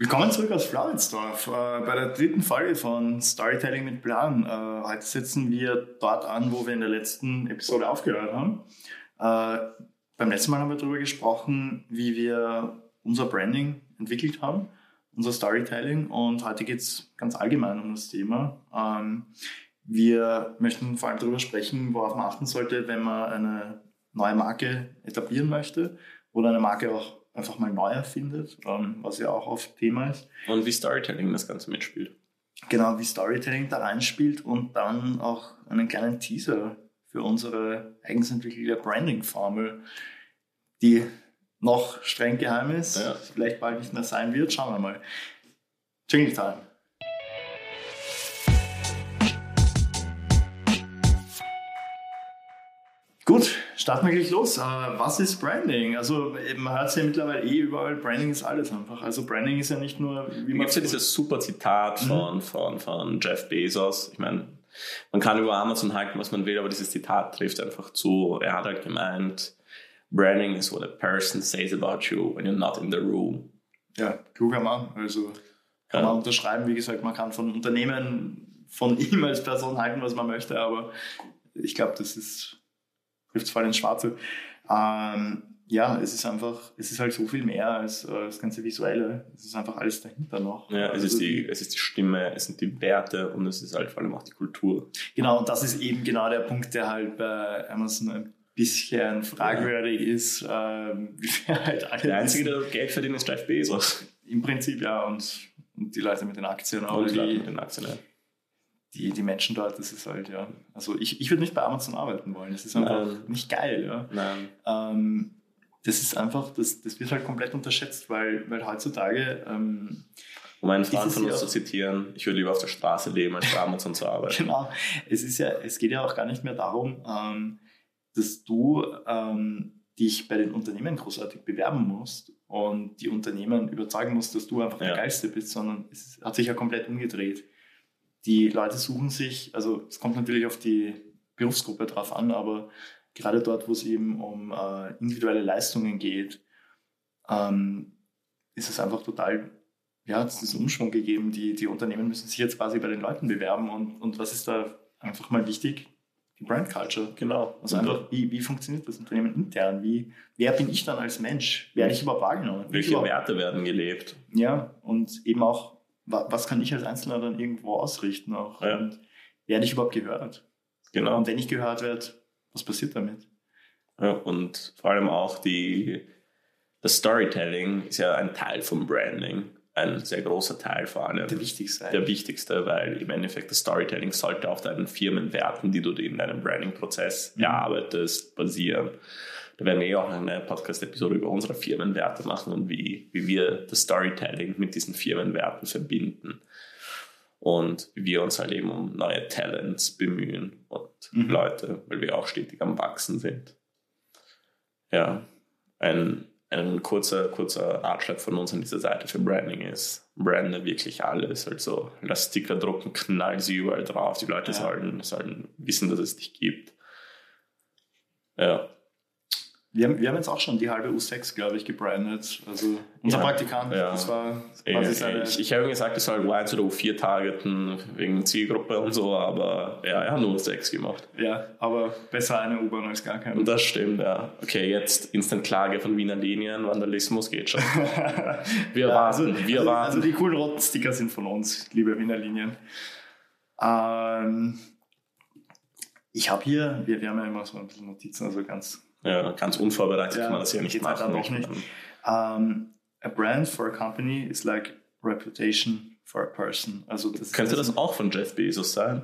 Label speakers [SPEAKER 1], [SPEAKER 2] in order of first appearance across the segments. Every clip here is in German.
[SPEAKER 1] Willkommen zurück aus Floridsdorf. Äh, bei der dritten Folge von Storytelling mit Plan. Äh, heute setzen wir dort an, wo wir in der letzten Episode aufgehört haben. Äh, beim letzten Mal haben wir darüber gesprochen, wie wir unser Branding entwickelt haben, unser Storytelling. Und heute geht es ganz allgemein um das Thema. Ähm, wir möchten vor allem darüber sprechen, worauf man achten sollte, wenn man eine neue Marke etablieren möchte oder eine Marke auch einfach mal neu erfindet, ähm, was ja auch oft Thema ist.
[SPEAKER 2] Und wie Storytelling das Ganze mitspielt.
[SPEAKER 1] Genau, wie Storytelling da reinspielt und dann auch einen kleinen Teaser für unsere eigens entwickelte Branding-Formel, die noch streng geheim ist, ja. vielleicht bald nicht mehr sein wird. Schauen wir mal. Jingle Time. Starten wir gleich los. Äh, was ist Branding? Also man hört es ja mittlerweile eh überall, Branding ist alles einfach. Also Branding ist ja nicht nur...
[SPEAKER 2] Wie man gibt ja dieses super Zitat mhm. von, von, von Jeff Bezos. Ich meine, man kann über Amazon halten, was man will, aber dieses Zitat trifft einfach zu. Er hat halt gemeint, Branding is what a person says about you when you're not in the room.
[SPEAKER 1] Ja, kluger Mann. Also kann ja. man unterschreiben. Wie gesagt, man kann von Unternehmen, von ihm als Person halten, was man möchte, aber ich glaube, das ist trifft es voll ins Schwarze. Ähm, ja, es ist einfach, es ist halt so viel mehr als äh, das ganze Visuelle. Es ist einfach alles dahinter noch.
[SPEAKER 2] Ja, es, also, ist die, es ist die Stimme, es sind die Werte und es ist halt vor allem auch die Kultur.
[SPEAKER 1] Genau, und das ist eben genau der Punkt, der halt bei Amazon ein bisschen fragwürdig ja. ist. Ähm,
[SPEAKER 2] halt der Einzige, der Geld verdient, ist Jeff Bezos.
[SPEAKER 1] Im Prinzip, ja, und, und die Leute mit den Aktien
[SPEAKER 2] auch. Und die Leute mit den Aktien, ja
[SPEAKER 1] die, die Menschen dort, das ist halt, ja. Also ich, ich würde nicht bei Amazon arbeiten wollen. Das ist einfach Nein. nicht geil, ja.
[SPEAKER 2] Nein.
[SPEAKER 1] Ähm, das ist einfach, das, das wird halt komplett unterschätzt, weil, weil heutzutage. Ähm,
[SPEAKER 2] um einen Freund von uns zu zitieren, ich würde lieber auf der Straße leben, als bei Amazon zu arbeiten.
[SPEAKER 1] Genau. Es ist ja, es geht ja auch gar nicht mehr darum, ähm, dass du ähm, dich bei den Unternehmen großartig bewerben musst und die Unternehmen überzeugen musst, dass du einfach ja. der Geilste bist, sondern es hat sich ja komplett umgedreht die Leute suchen sich, also es kommt natürlich auf die Berufsgruppe drauf an, aber gerade dort, wo es eben um äh, individuelle Leistungen geht, ähm, ist es einfach total, ja, es ist ein Umschwung gegeben. Die, die Unternehmen müssen sich jetzt quasi bei den Leuten bewerben und, und was ist da einfach mal wichtig? Die Brand Culture.
[SPEAKER 2] Genau.
[SPEAKER 1] Also einfach, wie, wie funktioniert das Unternehmen intern? Wie, wer bin ich dann als Mensch? Werde ich überhaupt wahrgenommen?
[SPEAKER 2] Welche Werte werden gelebt?
[SPEAKER 1] Ja, und eben auch was kann ich als Einzelner dann irgendwo ausrichten auch? Ja. Und werde ich überhaupt gehört?
[SPEAKER 2] Genau.
[SPEAKER 1] Und wenn ich gehört werde, was passiert damit?
[SPEAKER 2] Ja, und vor allem auch die, das Storytelling ist ja ein Teil vom Branding. Ein sehr großer Teil vor allem.
[SPEAKER 1] Der wichtigste.
[SPEAKER 2] Der wichtigste, weil im Endeffekt das Storytelling sollte auf deinen Firmenwerten, die du in deinem Branding-Prozess mhm. erarbeitest, basieren. Da werden wir ja auch eine Podcast-Episode über unsere Firmenwerte machen und wie, wie wir das Storytelling mit diesen Firmenwerten verbinden. Und wie wir uns halt eben um neue Talents bemühen und mhm. Leute, weil wir auch stetig am Wachsen sind. Ja, ein, ein kurzer, kurzer Ratschlag von uns an dieser Seite für Branding ist, brande wirklich alles. Also lass Sticker drucken, knall sie überall drauf. Die Leute ja. sollen, sollen wissen, dass es dich gibt. Ja,
[SPEAKER 1] wir haben, wir haben jetzt auch schon die halbe U6, glaube ich, gebrandet. Also unser ja, Praktikant,
[SPEAKER 2] ja. das war quasi seine... Ich, ich habe gesagt, ich soll U1 oder U4 targeten, wegen Zielgruppe und so, aber ja, er hat nur U6 gemacht.
[SPEAKER 1] Ja, aber besser eine U-Bahn als gar keine.
[SPEAKER 2] Das stimmt, ja. Okay, jetzt Instant-Klage von Wiener Linien, Vandalismus geht schon. Wir ja, warten,
[SPEAKER 1] also,
[SPEAKER 2] wir
[SPEAKER 1] also,
[SPEAKER 2] warten.
[SPEAKER 1] Also die coolen roten Sticker sind von uns, liebe Wiener Linien. Ähm, ich habe hier, wir, wir haben ja immer so ein bisschen Notizen, also ganz
[SPEAKER 2] ja, ganz unvorbereitet ja, kann man das ja nicht machen.
[SPEAKER 1] Auch nicht. Um, a brand for a company is like reputation for a person. Also
[SPEAKER 2] das Könnte das, das auch von Jeff Bezos sein?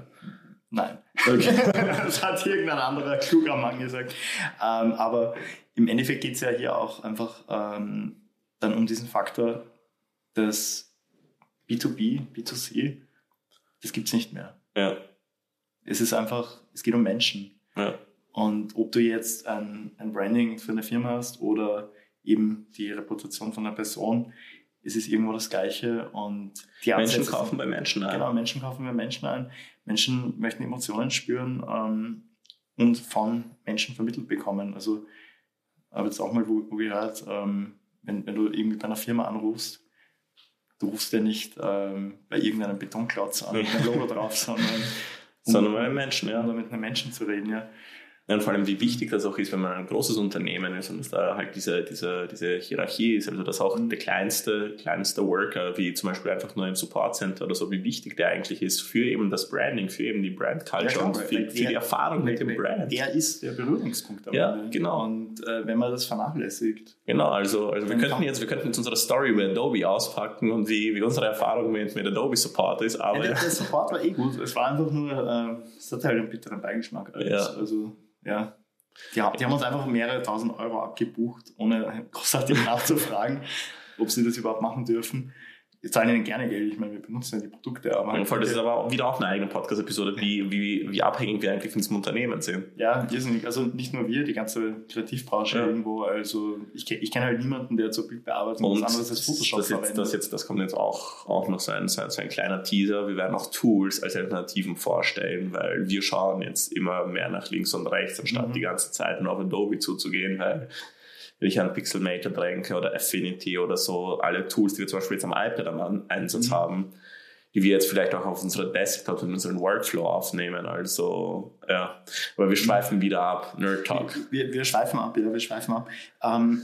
[SPEAKER 1] Nein. Okay. das hat irgendein anderer kluger Mann gesagt. Um, aber im Endeffekt geht es ja hier auch einfach um, dann um diesen Faktor, dass B2B, B2C, das gibt es nicht mehr.
[SPEAKER 2] Ja.
[SPEAKER 1] Es ist einfach, es geht um Menschen.
[SPEAKER 2] Ja.
[SPEAKER 1] Und ob du jetzt ein, ein Branding für eine Firma hast oder eben die Reputation von einer Person, es ist irgendwo das Gleiche. Und
[SPEAKER 2] die Ansätze Menschen kaufen bei Menschen ein.
[SPEAKER 1] Genau, Menschen kaufen bei Menschen ein. Menschen möchten Emotionen spüren ähm, und von Menschen vermittelt bekommen. Also habe jetzt auch mal wo, wo gehört, ähm, wenn, wenn du irgendwie bei einer Firma anrufst, du rufst ja nicht ähm, bei irgendeinem Betonklotz an mit einem Logo drauf, sondern
[SPEAKER 2] um, sondern mit einem Menschen, ja.
[SPEAKER 1] Um mit einem Menschen zu reden, ja.
[SPEAKER 2] Ja, und vor allem, wie wichtig das auch ist, wenn man ein großes Unternehmen ist und dass da halt diese, diese, diese Hierarchie ist, also dass auch der kleinste, kleinste Worker, wie zum Beispiel einfach nur ein Support Center oder so, wie wichtig der eigentlich ist für eben das Branding, für eben die Brand Culture ja, und für, für die Erfahrung mit dem Brand.
[SPEAKER 1] Der ist der Berührungspunkt.
[SPEAKER 2] Ja, genau.
[SPEAKER 1] Und äh, wenn man das vernachlässigt.
[SPEAKER 2] Genau, also, also wir könnten jetzt, wir könnten jetzt unsere Story über Adobe auspacken und wie, wie unsere Erfahrung mit, mit Adobe Support ist, aber.
[SPEAKER 1] Ja, der, der Support war eh gut. Es war einfach nur, äh, es hat halt einen bitteren Beigeschmack.
[SPEAKER 2] Ja.
[SPEAKER 1] Also, ja. Die, die haben uns einfach mehrere tausend Euro abgebucht, ohne großartig nachzufragen, ob sie das überhaupt machen dürfen wir zahlen ihnen gerne Geld. Ich meine, wir benutzen ja die Produkte.
[SPEAKER 2] Aber halt Voll, das ist aber wieder auch eine eigene Podcast-Episode, wie, wie, wie abhängig wir eigentlich von diesem Unternehmen sind.
[SPEAKER 1] Ja, irrsinnig. Also nicht nur wir, die ganze Kreativbranche ja. irgendwo. Also ich, ich kenne halt niemanden, der zur Bildbearbeitung
[SPEAKER 2] und was anderes als Photoshop das jetzt, das, jetzt, das kommt jetzt auch, auch noch so ein, so, ein, so ein kleiner Teaser. Wir werden auch Tools als Alternativen vorstellen, weil wir schauen jetzt immer mehr nach links und rechts, anstatt mhm. die ganze Zeit nur auf Adobe zuzugehen, weil wenn ich an Pixelmator denke oder Affinity oder so, alle Tools, die wir zum Beispiel jetzt am iPad am Einsatz mhm. haben, die wir jetzt vielleicht auch auf unserer Desktop in unseren Workflow aufnehmen. Also, ja, aber wir schweifen wieder ab. Nerd Talk.
[SPEAKER 1] Wir, wir schweifen ab, ja, wir schweifen ab. Ähm,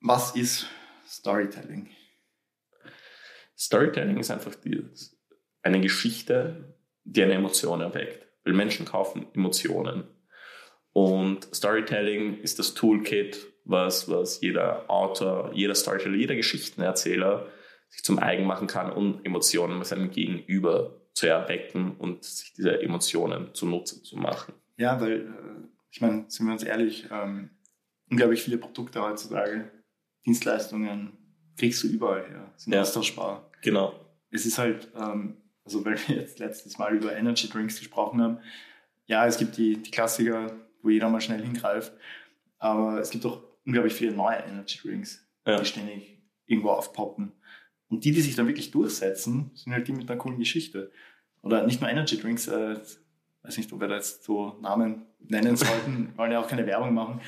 [SPEAKER 1] was ist Storytelling?
[SPEAKER 2] Storytelling ist einfach die, eine Geschichte, die eine Emotion erweckt. Weil Menschen kaufen Emotionen. Und Storytelling ist das Toolkit, was, was jeder Autor, jeder Storyteller, jeder Geschichtenerzähler sich zum eigen machen kann, um Emotionen bei seinem Gegenüber zu erwecken und sich diese Emotionen zunutze zu machen.
[SPEAKER 1] Ja, weil, äh, ich meine, sind wir uns ehrlich, ähm, unglaublich viele Produkte heutzutage, Dienstleistungen, kriegst du überall her, sind ja. austauschbar.
[SPEAKER 2] Genau.
[SPEAKER 1] Es ist halt, ähm, also weil wir jetzt letztes Mal über Energy Drinks gesprochen haben, ja, es gibt die, die Klassiker, wo jeder mal schnell hingreift. Aber es gibt auch unglaublich viele neue Energy Drinks, ja. die ständig irgendwo aufpoppen. Und die, die sich dann wirklich durchsetzen, sind halt die mit einer coolen Geschichte. Oder nicht nur Energy Drinks, äh, weiß nicht, ob wir da jetzt so Namen nennen sollten, wollen ja auch keine Werbung machen.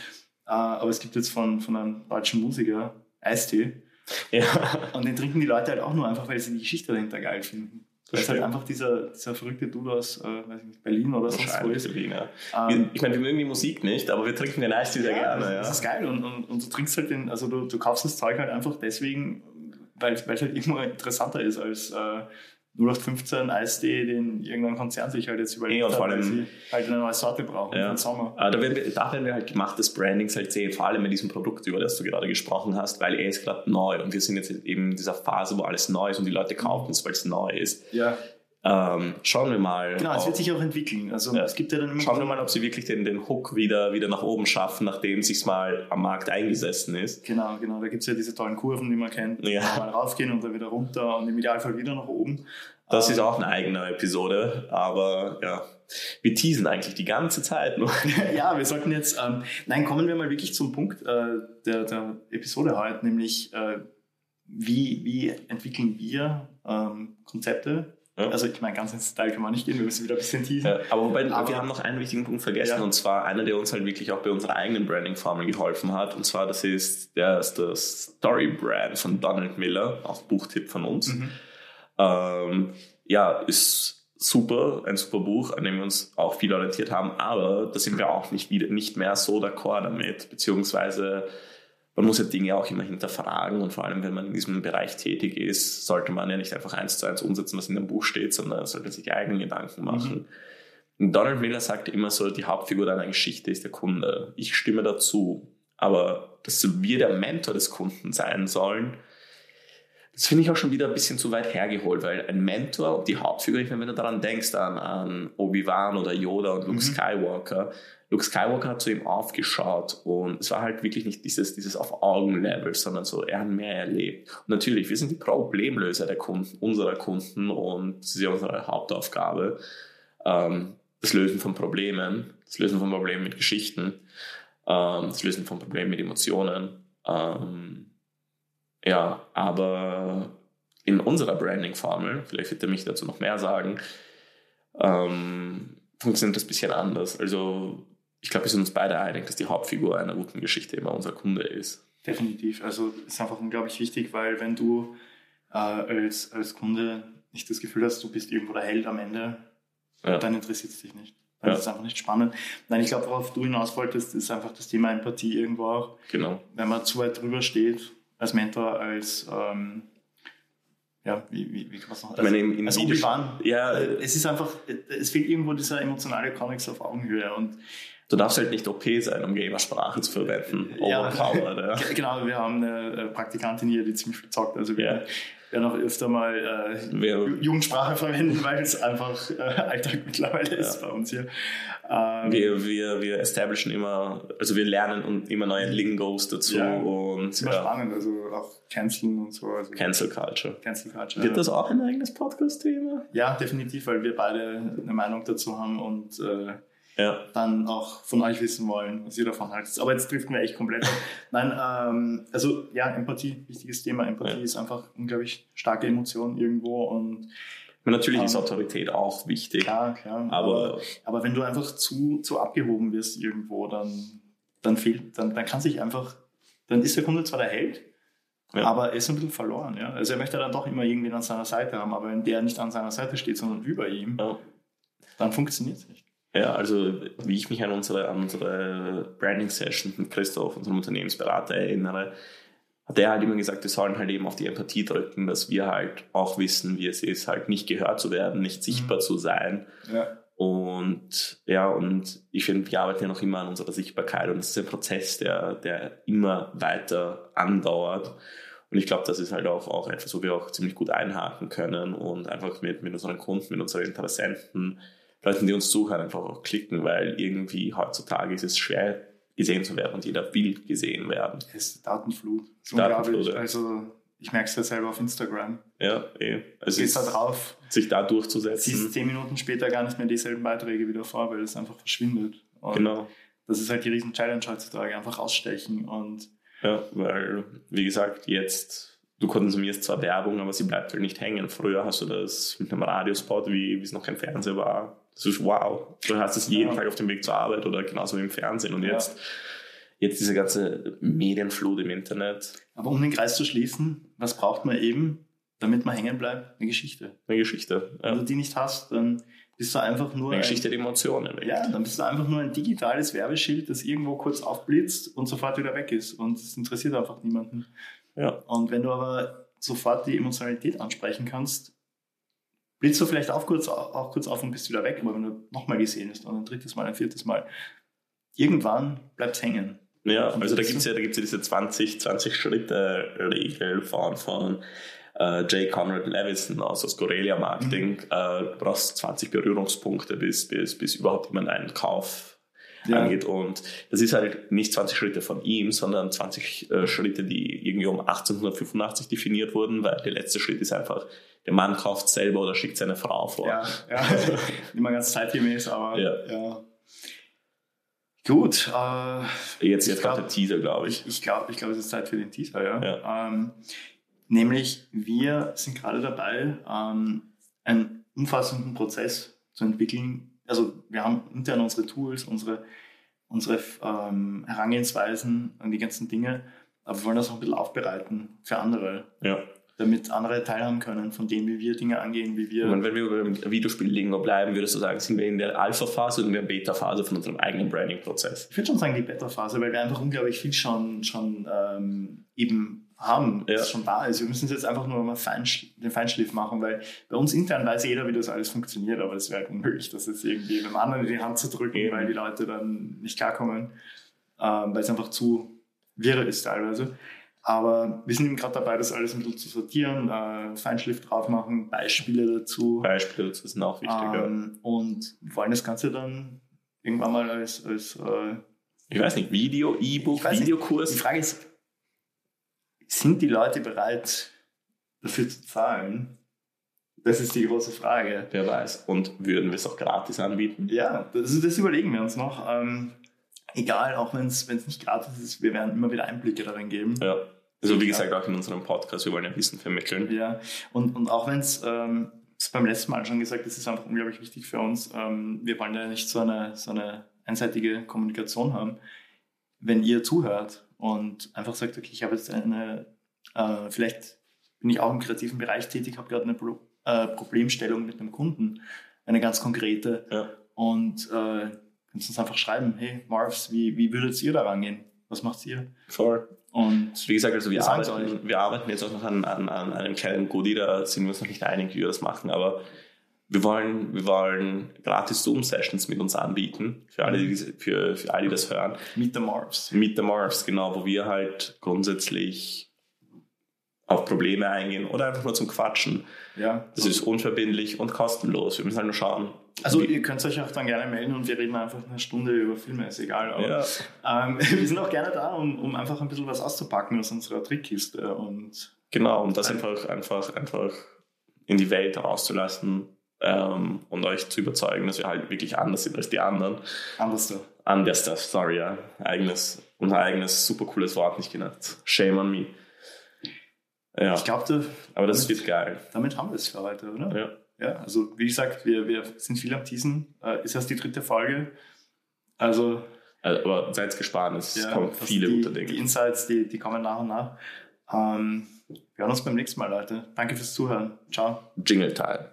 [SPEAKER 1] Äh, aber es gibt jetzt von, von einem deutschen Musiker Eistee. Ja. Und den trinken die Leute halt auch nur einfach, weil sie die Geschichte dahinter geil finden. Das ist halt einfach dieser, dieser verrückte Dude aus äh, weiß nicht, Berlin oder sonst wo ist.
[SPEAKER 2] Berlin, ja. ähm, ich meine, wir mögen die Musik nicht, aber wir trinken den Eistee sehr ja, gerne.
[SPEAKER 1] Das, ja. das ist geil und, und, und du trinkst halt den, also du, du kaufst das Zeug halt einfach deswegen, weil es halt immer interessanter ist als äh, 0815 Eistee, den irgendein Konzern sich halt jetzt überlegt
[SPEAKER 2] ja, hat, weil sie
[SPEAKER 1] halt eine neue Sorte brauchen
[SPEAKER 2] ja. für den Sommer. Ah, da werden, wir, da werden wir halt gemachtes Brandings halt sehen, vor allem mit diesem Produkt, über das du gerade gesprochen hast, weil er ist gerade neu und wir sind jetzt eben in dieser Phase, wo alles neu ist und die Leute kaufen es, weil es neu ist.
[SPEAKER 1] Ja.
[SPEAKER 2] Ähm, schauen wir mal.
[SPEAKER 1] Genau, es wird sich auch entwickeln. Also ja. es gibt ja dann
[SPEAKER 2] immer schauen wir mal, ob sie wirklich den, den Hook wieder, wieder nach oben schaffen, nachdem es sich mal am Markt eingesessen ist.
[SPEAKER 1] Genau, genau. Da gibt es ja diese tollen Kurven, die man kennt.
[SPEAKER 2] Ja.
[SPEAKER 1] Mal raufgehen und dann wieder runter und im Idealfall wieder nach oben.
[SPEAKER 2] Das ähm, ist auch eine eigene Episode, aber ja, wir teasen eigentlich die ganze Zeit nur.
[SPEAKER 1] ja, wir sollten jetzt, ähm, nein, kommen wir mal wirklich zum Punkt äh, der, der Episode heute, nämlich äh, wie, wie entwickeln wir ähm, Konzepte ja. Also ich meine, ganz ins Detail kann man nicht gehen, wir müssen wieder ein bisschen teasen. Ja,
[SPEAKER 2] aber, wobei, aber wir haben noch einen wichtigen Punkt vergessen ja. und zwar einer, der uns halt wirklich auch bei unserer eigenen Branding-Formel geholfen hat und zwar das ist, der ist das Story-Brand von Donald Miller, auch Buchtipp von uns. Mhm. Ähm, ja, ist super, ein super Buch, an dem wir uns auch viel orientiert haben, aber da sind wir auch nicht, wieder, nicht mehr so d'accord damit, beziehungsweise man muss ja Dinge auch immer hinterfragen und vor allem, wenn man in diesem Bereich tätig ist, sollte man ja nicht einfach eins zu eins umsetzen, was in dem Buch steht, sondern sollte sich eigene Gedanken machen. Mhm. Donald Miller sagte immer so, die Hauptfigur deiner Geschichte ist der Kunde. Ich stimme dazu. Aber dass wir der Mentor des Kunden sein sollen, das finde ich auch schon wieder ein bisschen zu weit hergeholt, weil ein Mentor und die Hauptfigur, ich meine, wenn du daran denkst, an, an Obi-Wan oder Yoda und Luke mhm. Skywalker, Luke Skywalker hat zu ihm aufgeschaut und es war halt wirklich nicht dieses, dieses auf Augenlevel, sondern so, er hat mehr erlebt. Und natürlich, wir sind die Problemlöser der Kunden, unserer Kunden und das ist ja unsere Hauptaufgabe. Ähm, das Lösen von Problemen, das Lösen von Problemen mit Geschichten, ähm, das Lösen von Problemen mit Emotionen. Ähm, ja, aber in unserer Branding-Formel, vielleicht wird er mich dazu noch mehr sagen, ähm, funktioniert das ein bisschen anders. Also ich glaube, wir sind uns beide einig, dass die Hauptfigur einer guten Geschichte immer unser Kunde ist.
[SPEAKER 1] Definitiv. Also ist einfach unglaublich wichtig, weil wenn du äh, als, als Kunde nicht das Gefühl hast, du bist irgendwo der Held am Ende,
[SPEAKER 2] Ja.
[SPEAKER 1] dann interessiert es dich nicht. Dann
[SPEAKER 2] Ja.
[SPEAKER 1] ist es einfach nicht spannend. Nein, ich glaube, worauf du hinaus wolltest, ist einfach das Thema Empathie irgendwo auch.
[SPEAKER 2] Genau.
[SPEAKER 1] Wenn man zu weit drüber steht, als Mentor, als, ähm, ja, wie, wie, wie kann man es noch?
[SPEAKER 2] Ich meine, im, im
[SPEAKER 1] als
[SPEAKER 2] Video-
[SPEAKER 1] Obi-Wan.
[SPEAKER 2] Ja,
[SPEAKER 1] Es ist einfach, es fehlt irgendwo dieser emotionale Comics auf Augenhöhe und
[SPEAKER 2] du darfst halt nicht OP sein, um Gamersprache zu verwenden.
[SPEAKER 1] Ja.
[SPEAKER 2] Overpowered, ja.
[SPEAKER 1] Ge- Genau, wir haben eine äh, Praktikantin hier, die ziemlich viel zockt. Also wir
[SPEAKER 2] Ja.
[SPEAKER 1] Werden auch öfter mal äh, Jugendsprache verwenden, weil es einfach äh, Alltag mittlerweile ist bei uns hier. Ähm,
[SPEAKER 2] Wir, wir, wir establishen immer, also wir lernen und immer neue Lingos dazu
[SPEAKER 1] Ja.
[SPEAKER 2] und
[SPEAKER 1] ist immer
[SPEAKER 2] ja,
[SPEAKER 1] spannend, also auch Canceln und so. Also
[SPEAKER 2] Cancel Culture.
[SPEAKER 1] Cancel Culture.
[SPEAKER 2] Wird das auch ein eigenes Podcast-Thema?
[SPEAKER 1] Ja, definitiv, weil wir beide eine Meinung dazu haben und äh,
[SPEAKER 2] Ja.
[SPEAKER 1] dann auch von euch wissen wollen, was ihr davon haltet. Aber jetzt trifft mir echt komplett. Nein, ähm, also ja, Empathie, wichtiges Thema. Empathie
[SPEAKER 2] Ja.
[SPEAKER 1] ist einfach unglaublich starke Emotion irgendwo und
[SPEAKER 2] Und natürlich ist
[SPEAKER 1] Ähm,
[SPEAKER 2] Autorität auch wichtig.
[SPEAKER 1] klar, klar.
[SPEAKER 2] Aber
[SPEAKER 1] aber wenn du einfach zu, zu abgehoben wirst irgendwo, dann, dann fehlt, dann, dann kann sich einfach, dann ist der Kunde zwar der Held,
[SPEAKER 2] Ja.
[SPEAKER 1] aber er ist ein bisschen verloren. Ja? Also er möchte dann doch immer irgendwen an seiner Seite haben, aber wenn der nicht an seiner Seite steht, sondern über ihm,
[SPEAKER 2] ja.
[SPEAKER 1] dann funktioniert es nicht.
[SPEAKER 2] Ja, also wie ich mich an unsere, an unsere Branding-Session mit Christoph, unserem Unternehmensberater, erinnere, hat er halt immer gesagt, wir sollen halt eben auf die Empathie drücken, dass wir halt auch wissen, wie es ist, halt nicht gehört zu werden, nicht sichtbar zu sein.
[SPEAKER 1] Ja.
[SPEAKER 2] Und ja, und ich finde, wir arbeiten ja noch immer an unserer Sichtbarkeit und es ist ein Prozess, der, der immer weiter andauert. Und ich glaube, das ist halt auch, auch etwas, wo wir auch ziemlich gut einhaken können und einfach mit, mit unseren Kunden, mit unseren Interessenten, Leuten, die uns zuhören, einfach auch klicken, weil irgendwie heutzutage ist es schwer gesehen zu werden und jeder will gesehen werden.
[SPEAKER 1] Es ist Datenflut. Ist
[SPEAKER 2] Datenflut.
[SPEAKER 1] Also ich merke es ja selber auf Instagram.
[SPEAKER 2] Ja, eh. Also
[SPEAKER 1] gehst da drauf,
[SPEAKER 2] sich da
[SPEAKER 1] siehst
[SPEAKER 2] durchzusetzen.
[SPEAKER 1] zehn Minuten später gar nicht mehr dieselben Beiträge wieder vor, weil es einfach verschwindet. Und
[SPEAKER 2] Genau.
[SPEAKER 1] Das ist halt die riesen Challenge heutzutage, einfach ausstechen und
[SPEAKER 2] Ja, weil, wie gesagt, jetzt, du konsumierst zwar Werbung, aber sie bleibt halt nicht hängen. Früher hast du das mit einem Radiospot, wie es noch kein Fernseher war. Das ist wow. Du hast es jeden
[SPEAKER 1] Ja.
[SPEAKER 2] Tag auf dem Weg zur Arbeit oder genauso wie im Fernsehen. Und
[SPEAKER 1] Ja.
[SPEAKER 2] jetzt, jetzt diese ganze Medienflut im Internet,
[SPEAKER 1] Aber um den Kreis zu schließen, was braucht man eben, damit man hängen bleibt? Eine Geschichte.
[SPEAKER 2] eine Geschichte.
[SPEAKER 1] Wenn
[SPEAKER 2] Ja.
[SPEAKER 1] du die nicht hast, dann bist du einfach nur
[SPEAKER 2] Eine
[SPEAKER 1] ein,
[SPEAKER 2] Geschichte der Emotionen.
[SPEAKER 1] ja, dann bist du einfach nur ein digitales Werbeschild, das irgendwo kurz aufblitzt und sofort wieder weg ist. Und es interessiert einfach niemanden.
[SPEAKER 2] ja.
[SPEAKER 1] Und wenn du aber sofort die Emotionalität ansprechen kannst, blitzt du vielleicht auch kurz, auch kurz auf und bist wieder weg. Aber wenn du nochmal gesehen bist und ein drittes Mal, ein viertes Mal, irgendwann bleibt es hängen.
[SPEAKER 2] Ja, also da
[SPEAKER 1] das-
[SPEAKER 2] gibt es ja, da gibt's ja diese 20, 20 Schritte Regel von, von äh, J. Conrad Levison aus, Gorelia Marketing.
[SPEAKER 1] Mhm.
[SPEAKER 2] Äh, du brauchst 20 Berührungspunkte, bis, bis, bis überhaupt jemand einen Kauf
[SPEAKER 1] Ja.
[SPEAKER 2] angeht. Und das ist halt nicht 20 Schritte von ihm, sondern 20 äh, Schritte, die irgendwie um 1885 definiert wurden, weil der letzte Schritt ist einfach, der Mann kauft selber oder schickt seine Frau vor.
[SPEAKER 1] Ja, ja. immer ganz zeitgemäß, aber
[SPEAKER 2] Ja.
[SPEAKER 1] ja. Gut, äh,
[SPEAKER 2] Jetzt, jetzt kommt der Teaser, glaube ich.
[SPEAKER 1] ich, ich glaube, ich glaub, es ist Zeit für den Teaser. Ja?
[SPEAKER 2] Ja.
[SPEAKER 1] Ähm, nämlich, wir sind gerade dabei, ähm, einen umfassenden Prozess zu entwickeln. Also wir haben intern unsere Tools, unsere, unsere ähm, Herangehensweisen an die ganzen Dinge, aber wir wollen das auch ein bisschen aufbereiten für andere,
[SPEAKER 2] Ja.
[SPEAKER 1] damit andere teilhaben können von dem, wie wir Dinge angehen, wie wir...
[SPEAKER 2] Und wenn wir beim Videospiel-Lingo bleiben, würdest du sagen, sind wir in der Alpha-Phase oder in der Beta-Phase von unserem eigenen Branding-Prozess?
[SPEAKER 1] Ich würde schon sagen, die Beta-Phase, weil wir einfach unglaublich viel schon, schon ähm, eben haben,
[SPEAKER 2] Ja.
[SPEAKER 1] das schon da ist. Wir müssen es jetzt einfach nur mal feinsch den Feinschliff machen, weil bei uns intern weiß jeder, wie das alles funktioniert, aber es wäre halt unmöglich, das jetzt irgendwie dem anderen in die Hand zu drücken,
[SPEAKER 2] Eben.
[SPEAKER 1] weil die Leute dann nicht klarkommen, ähm, weil es einfach zu wirre ist teilweise. Aber wir sind eben gerade dabei, das alles ein bisschen zu sortieren, äh, Feinschliff drauf machen, Beispiele dazu.
[SPEAKER 2] Beispiele, das sind auch wichtig.
[SPEAKER 1] Ähm, und wollen das Ganze dann irgendwann mal als, als äh,
[SPEAKER 2] Ich weiß nicht, Video, E-Book,
[SPEAKER 1] weiß nicht. Die
[SPEAKER 2] Videokurs?
[SPEAKER 1] Frage ist, sind die Leute bereit, dafür zu zahlen? Das ist die große Frage.
[SPEAKER 2] Wer weiß. Und würden wir es auch gratis anbieten?
[SPEAKER 1] Ja, das, das überlegen wir uns noch. Ähm, egal, auch wenn es nicht gratis ist, wir werden immer wieder Einblicke darin geben.
[SPEAKER 2] Ja. Also wie
[SPEAKER 1] Ja.
[SPEAKER 2] gesagt, auch in unserem Podcast, wir wollen ja Wissen vermitteln.
[SPEAKER 1] Ja, und, und auch wenn es, ähm, beim letzten Mal schon gesagt, das ist einfach unglaublich wichtig für uns. Ähm, wir wollen ja nicht so eine, so eine einseitige Kommunikation haben. Wenn ihr zuhört und einfach sagt, okay, ich habe jetzt eine, äh, vielleicht bin ich auch im kreativen Bereich tätig, habe gerade eine Pro äh, Problemstellung mit einem Kunden, eine ganz konkrete.
[SPEAKER 2] Ja.
[SPEAKER 1] Und äh, kannst uns einfach schreiben, hey Marvs, wie, wie würdet ihr da rangehen? Was macht ihr?
[SPEAKER 2] Voll.
[SPEAKER 1] Und
[SPEAKER 2] Wie gesagt, also wir arbeiten, wir arbeiten jetzt auch noch an, an, an einem kleinen Goodie, da sind wir uns noch nicht einig, wie wir das machen, aber wir wollen, wir wollen gratis Zoom-Sessions mit uns anbieten, für alle, die, für, für alle, die das hören.
[SPEAKER 1] Meet the Marvs.
[SPEAKER 2] Meet the Marvs, genau, wo wir halt grundsätzlich auf Probleme eingehen oder einfach nur zum Quatschen.
[SPEAKER 1] Ja.
[SPEAKER 2] Das ist unverbindlich und kostenlos. Wir müssen halt nur schauen.
[SPEAKER 1] Also ihr könnt euch auch dann gerne melden und wir reden einfach eine Stunde über Filme, ist egal. Aber
[SPEAKER 2] ja,
[SPEAKER 1] ähm, wir sind auch gerne da, um, um einfach ein bisschen was auszupacken aus unserer Trickkiste. Und
[SPEAKER 2] genau, und das einfach, einfach, einfach in die Welt rauszulassen ähm, und euch zu überzeugen, dass wir halt wirklich anders sind als die anderen.
[SPEAKER 1] anders da.
[SPEAKER 2] Anders, das, sorry, ja. Eigenes, unser eigenes super cooles Wort nicht genannt. Shame on me. Ja,
[SPEAKER 1] Ich glaube,
[SPEAKER 2] aber das
[SPEAKER 1] damit-
[SPEAKER 2] wird geil.
[SPEAKER 1] damit haben wir es für heute, oder?
[SPEAKER 2] Ja.
[SPEAKER 1] Ja, also wie gesagt, wir, wir sind viel am Teasen. Äh, ist erst die dritte Folge. Also
[SPEAKER 2] Also, aber seid gespannt, es
[SPEAKER 1] ja,
[SPEAKER 2] kommen
[SPEAKER 1] das-
[SPEAKER 2] viele
[SPEAKER 1] die,
[SPEAKER 2] gute Dinge.
[SPEAKER 1] Die Insights, die, die kommen nach und nach. Ähm, wir hören uns beim nächsten Mal, Leute. Danke fürs Zuhören. Ciao.
[SPEAKER 2] Jingle-Teil.